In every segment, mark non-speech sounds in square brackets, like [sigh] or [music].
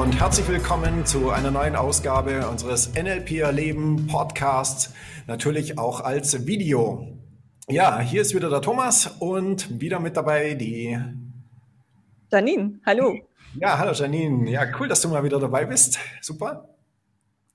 und herzlich willkommen zu einer neuen Ausgabe unseres NLP Erleben Podcasts, natürlich auch als Video. Ja, hier ist wieder der Thomas und wieder mit dabei die Janine. Hallo. Ja, hallo Janine. Ja, cool, dass du mal wieder dabei bist. Super.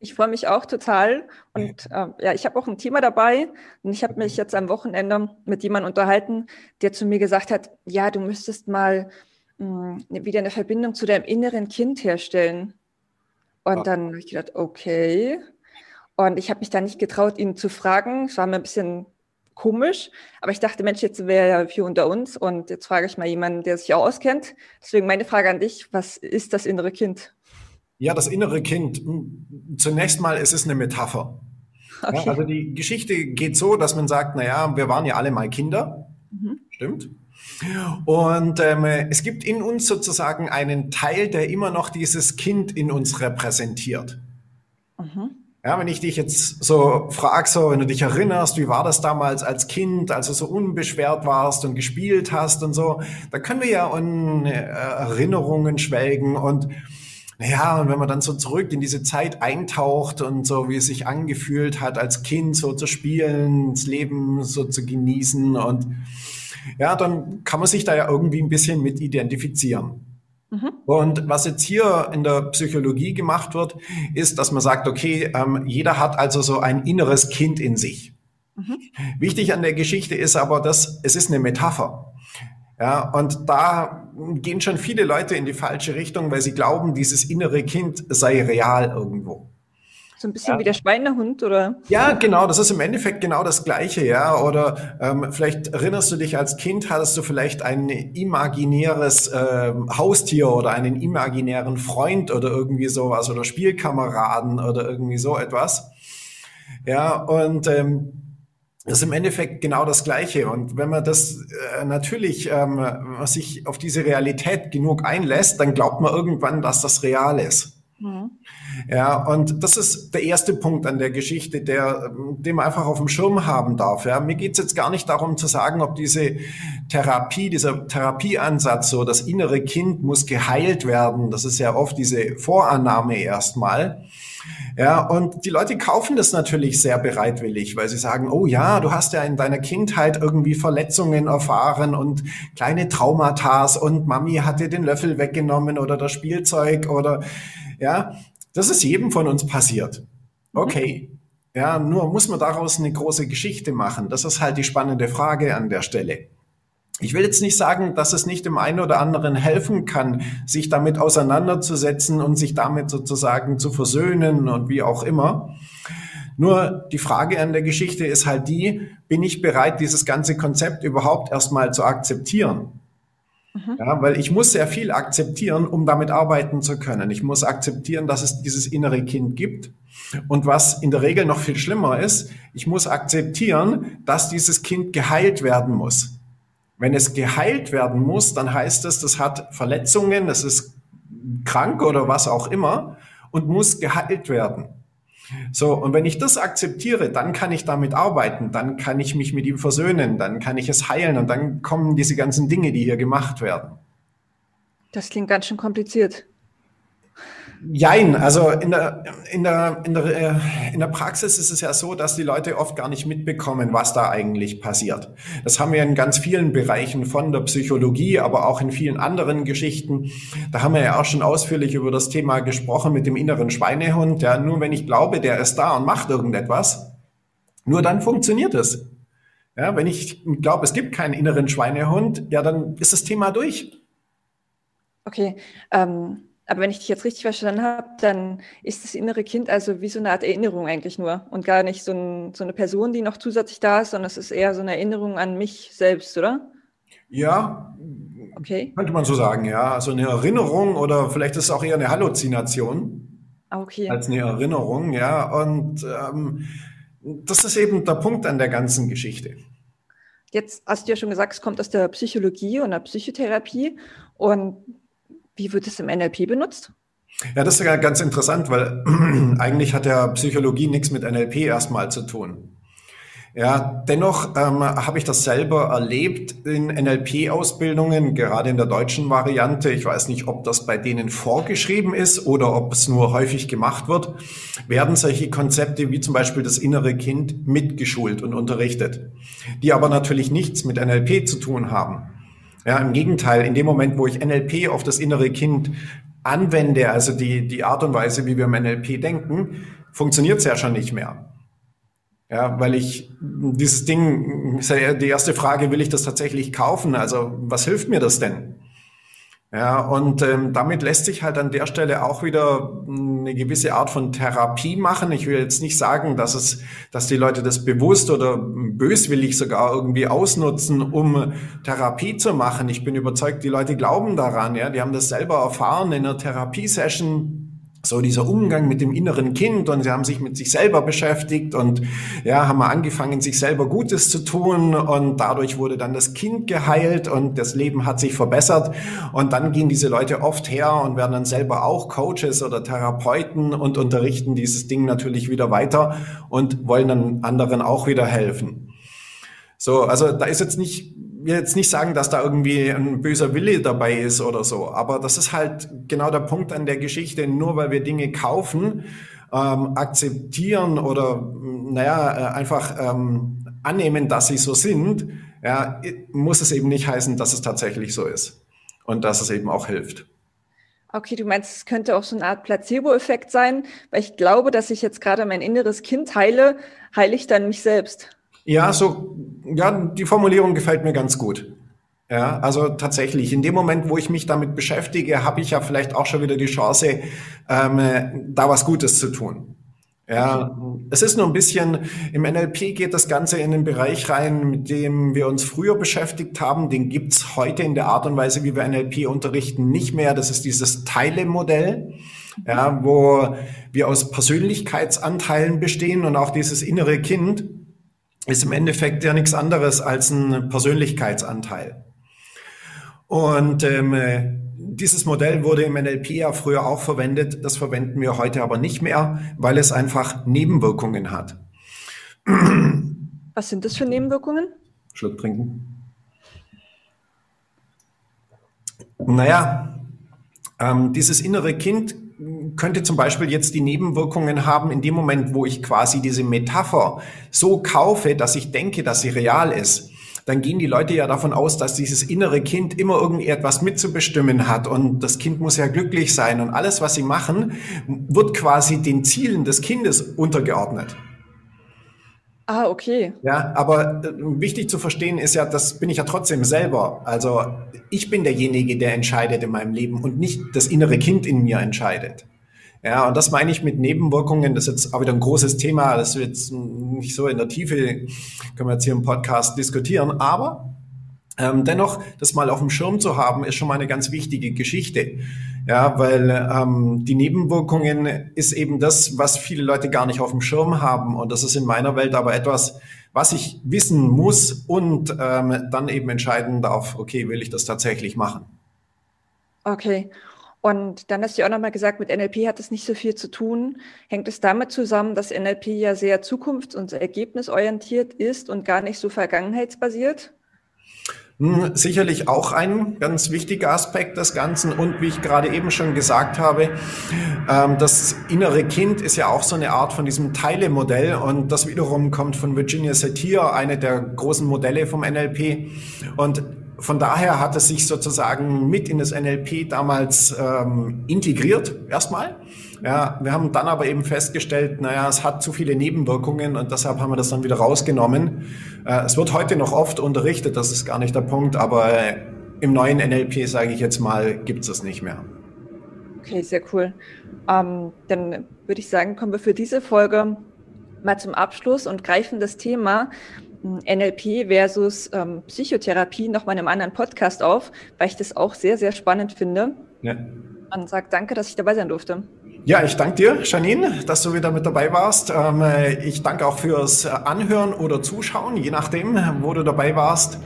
Ich freue mich auch total. Und äh, ja, ich habe auch ein Thema dabei. Und ich habe mich jetzt am Wochenende mit jemandem unterhalten, der zu mir gesagt hat, ja, du müsstest mal wieder eine Verbindung zu deinem inneren Kind herstellen. Und ja. dann habe ich gedacht, okay. Und ich habe mich da nicht getraut, ihn zu fragen. Es war mir ein bisschen komisch, aber ich dachte, Mensch, jetzt wäre ja viel unter uns und jetzt frage ich mal jemanden, der sich auch auskennt. Deswegen meine Frage an dich, was ist das innere Kind? Ja, das innere Kind. Zunächst mal ist es eine Metapher. Okay. Ja, also die Geschichte geht so, dass man sagt, naja, wir waren ja alle mal Kinder. Mhm. Stimmt. Und ähm, es gibt in uns sozusagen einen Teil, der immer noch dieses Kind in uns repräsentiert. Mhm. Ja, wenn ich dich jetzt so frag, so, wenn du dich erinnerst, wie war das damals als Kind, als du so unbeschwert warst und gespielt hast und so, da können wir ja in äh, Erinnerungen schwelgen und ja, und wenn man dann so zurück in diese Zeit eintaucht und so, wie es sich angefühlt hat, als Kind so zu spielen, das Leben so zu genießen und ja, dann kann man sich da ja irgendwie ein bisschen mit identifizieren. Mhm. Und was jetzt hier in der Psychologie gemacht wird, ist, dass man sagt, okay, ähm, jeder hat also so ein inneres Kind in sich. Mhm. Wichtig an der Geschichte ist aber, dass es ist eine Metapher. Ja, und da gehen schon viele Leute in die falsche Richtung, weil sie glauben, dieses innere Kind sei real irgendwo. So ein bisschen ja. wie der Schweinehund, oder? Ja, genau, das ist im Endeffekt genau das Gleiche, ja. Oder ähm, vielleicht erinnerst du dich als Kind, hattest du vielleicht ein imaginäres ähm, Haustier oder einen imaginären Freund oder irgendwie sowas oder Spielkameraden oder irgendwie so etwas. Ja, und ähm, das ist im Endeffekt genau das Gleiche. Und wenn man das äh, natürlich ähm, sich auf diese Realität genug einlässt, dann glaubt man irgendwann, dass das real ist. Mhm. Ja, und das ist der erste Punkt an der Geschichte, der, den man einfach auf dem Schirm haben darf. Ja, mir geht's jetzt gar nicht darum zu sagen, ob diese Therapie, dieser Therapieansatz, so das innere Kind muss geheilt werden. Das ist ja oft diese Vorannahme erstmal. Ja, und die Leute kaufen das natürlich sehr bereitwillig, weil sie sagen, oh ja, du hast ja in deiner Kindheit irgendwie Verletzungen erfahren und kleine Traumata und Mami hat dir den Löffel weggenommen oder das Spielzeug oder ja, das ist jedem von uns passiert. Mhm. Okay. Ja, nur muss man daraus eine große Geschichte machen. Das ist halt die spannende Frage an der Stelle. Ich will jetzt nicht sagen, dass es nicht dem einen oder anderen helfen kann, sich damit auseinanderzusetzen und sich damit sozusagen zu versöhnen und wie auch immer. Nur die Frage an der Geschichte ist halt die, bin ich bereit, dieses ganze Konzept überhaupt erstmal zu akzeptieren? Mhm. Ja, weil ich muss sehr viel akzeptieren, um damit arbeiten zu können. Ich muss akzeptieren, dass es dieses innere Kind gibt. Und was in der Regel noch viel schlimmer ist, ich muss akzeptieren, dass dieses Kind geheilt werden muss. Wenn es geheilt werden muss, dann heißt es, das hat Verletzungen, das ist krank oder was auch immer und muss geheilt werden. So, und wenn ich das akzeptiere, dann kann ich damit arbeiten, dann kann ich mich mit ihm versöhnen, dann kann ich es heilen und dann kommen diese ganzen Dinge, die hier gemacht werden. Das klingt ganz schön kompliziert. Jein, also in der, in, der, in, der, äh, in der Praxis ist es ja so, dass die Leute oft gar nicht mitbekommen, was da eigentlich passiert. Das haben wir in ganz vielen Bereichen von der Psychologie, aber auch in vielen anderen Geschichten. Da haben wir ja auch schon ausführlich über das Thema gesprochen mit dem inneren Schweinehund. Ja, nur wenn ich glaube, der ist da und macht irgendetwas, nur dann funktioniert es. Ja, wenn ich glaube, es gibt keinen inneren Schweinehund, ja, dann ist das Thema durch. Okay. Ähm aber wenn ich dich jetzt richtig verstanden habe, dann ist das innere Kind also wie so eine Art Erinnerung eigentlich nur und gar nicht so, ein, so eine Person, die noch zusätzlich da ist, sondern es ist eher so eine Erinnerung an mich selbst, oder? Ja, okay. könnte man so sagen, ja. Also eine Erinnerung oder vielleicht ist es auch eher eine Halluzination ah, okay. als eine Erinnerung, ja. Und ähm, das ist eben der Punkt an der ganzen Geschichte. Jetzt hast du ja schon gesagt, es kommt aus der Psychologie und der Psychotherapie. Und wie wird es im NLP benutzt? Ja, das ist ja ganz interessant, weil [clears throat] eigentlich hat ja Psychologie nichts mit NLP erstmal zu tun. Ja, dennoch ähm, habe ich das selber erlebt in NLP-Ausbildungen, gerade in der deutschen Variante. Ich weiß nicht, ob das bei denen vorgeschrieben ist oder ob es nur häufig gemacht wird. Werden solche Konzepte wie zum Beispiel das innere Kind mitgeschult und unterrichtet, die aber natürlich nichts mit NLP zu tun haben. Ja, im Gegenteil, in dem Moment, wo ich NLP auf das innere Kind anwende, also die, die Art und Weise, wie wir im NLP denken, funktioniert es ja schon nicht mehr. Ja, weil ich dieses Ding, die erste Frage, will ich das tatsächlich kaufen? Also was hilft mir das denn? Ja, und ähm, damit lässt sich halt an der Stelle auch wieder eine gewisse Art von Therapie machen. Ich will jetzt nicht sagen, dass es, dass die Leute das bewusst oder böswillig sogar irgendwie ausnutzen, um Therapie zu machen. Ich bin überzeugt, die Leute glauben daran, ja, die haben das selber erfahren in einer Therapiesession so dieser Umgang mit dem inneren Kind und sie haben sich mit sich selber beschäftigt und ja, haben angefangen, sich selber Gutes zu tun und dadurch wurde dann das Kind geheilt und das Leben hat sich verbessert und dann gehen diese Leute oft her und werden dann selber auch Coaches oder Therapeuten und unterrichten dieses Ding natürlich wieder weiter und wollen dann anderen auch wieder helfen. So, also da ist jetzt nicht jetzt nicht sagen, dass da irgendwie ein böser Wille dabei ist oder so, aber das ist halt genau der Punkt an der Geschichte. Nur weil wir Dinge kaufen, ähm, akzeptieren oder naja, äh, einfach ähm, annehmen, dass sie so sind, ja, muss es eben nicht heißen, dass es tatsächlich so ist und dass es eben auch hilft. Okay, du meinst, es könnte auch so eine Art Placebo-Effekt sein, weil ich glaube, dass ich jetzt gerade mein inneres Kind heile, heile ich dann mich selbst. Ja, so, ja, die Formulierung gefällt mir ganz gut. Ja, also tatsächlich, in dem Moment, wo ich mich damit beschäftige, habe ich ja vielleicht auch schon wieder die Chance, ähm, da was Gutes zu tun. Ja, es ist nur ein bisschen, im NLP geht das Ganze in den Bereich rein, mit dem wir uns früher beschäftigt haben. Den gibt's heute in der Art und Weise, wie wir NLP unterrichten, nicht mehr. Das ist dieses Teile-Modell, ja, wo wir aus Persönlichkeitsanteilen bestehen und auch dieses innere Kind ist im Endeffekt ja nichts anderes als ein Persönlichkeitsanteil. Und ähm, dieses Modell wurde im NLP ja früher auch verwendet, das verwenden wir heute aber nicht mehr, weil es einfach Nebenwirkungen hat. Was sind das für Nebenwirkungen? Schluck trinken. Naja, ähm, dieses innere Kind könnte zum Beispiel jetzt die Nebenwirkungen haben in dem Moment, wo ich quasi diese Metapher so kaufe, dass ich denke, dass sie real ist. Dann gehen die Leute ja davon aus, dass dieses innere Kind immer irgendwie etwas mitzubestimmen hat und das Kind muss ja glücklich sein und alles, was sie machen, wird quasi den Zielen des Kindes untergeordnet. Ah, okay. Ja, aber äh, wichtig zu verstehen ist ja, das bin ich ja trotzdem selber. Also ich bin derjenige, der entscheidet in meinem Leben und nicht das innere Kind in mir entscheidet. Ja, und das meine ich mit Nebenwirkungen. Das ist jetzt auch wieder ein großes Thema. Das wird jetzt nicht so in der Tiefe, können wir jetzt hier im Podcast diskutieren. Aber ähm, dennoch, das mal auf dem Schirm zu haben, ist schon mal eine ganz wichtige Geschichte. Ja, weil ähm, die Nebenwirkungen ist eben das, was viele Leute gar nicht auf dem Schirm haben. Und das ist in meiner Welt aber etwas, was ich wissen muss und ähm, dann eben entscheiden darf, okay, will ich das tatsächlich machen? Okay. Und dann hast du auch nochmal gesagt, mit NLP hat es nicht so viel zu tun. Hängt es damit zusammen, dass NLP ja sehr zukunfts- und ergebnisorientiert ist und gar nicht so vergangenheitsbasiert? Hm, sicherlich auch ein ganz wichtiger Aspekt des Ganzen. Und wie ich gerade eben schon gesagt habe, ähm, das innere Kind ist ja auch so eine Art von diesem Teilemodell. Und das wiederum kommt von Virginia Satir, eine der großen Modelle vom NLP. Und von daher hat es sich sozusagen mit in das NLP damals ähm, integriert, erstmal. Ja, wir haben dann aber eben festgestellt, naja, es hat zu viele Nebenwirkungen und deshalb haben wir das dann wieder rausgenommen. Äh, es wird heute noch oft unterrichtet, das ist gar nicht der Punkt, aber äh, im neuen NLP, sage ich jetzt mal, gibt es es nicht mehr. Okay, sehr cool. Ähm, dann würde ich sagen, kommen wir für diese Folge mal zum Abschluss und greifen das Thema hm, NLP versus ähm, Psychotherapie noch mal in einem anderen Podcast auf, weil ich das auch sehr, sehr spannend finde. Ja. Und sage danke, dass ich dabei sein durfte. Ja, ich danke dir, Janine, dass du wieder mit dabei warst. Ähm, ich danke auch fürs Anhören oder Zuschauen, je nachdem, wo du dabei warst.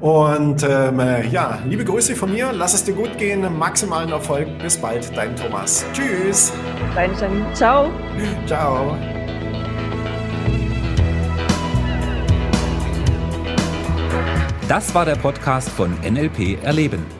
Und ähm, ja, liebe Grüße von mir, lass es dir gut gehen, maximalen Erfolg, bis bald, dein Thomas. Tschüss. Dein Janine, ciao. Ciao. Das war der Podcast von NLP Erleben.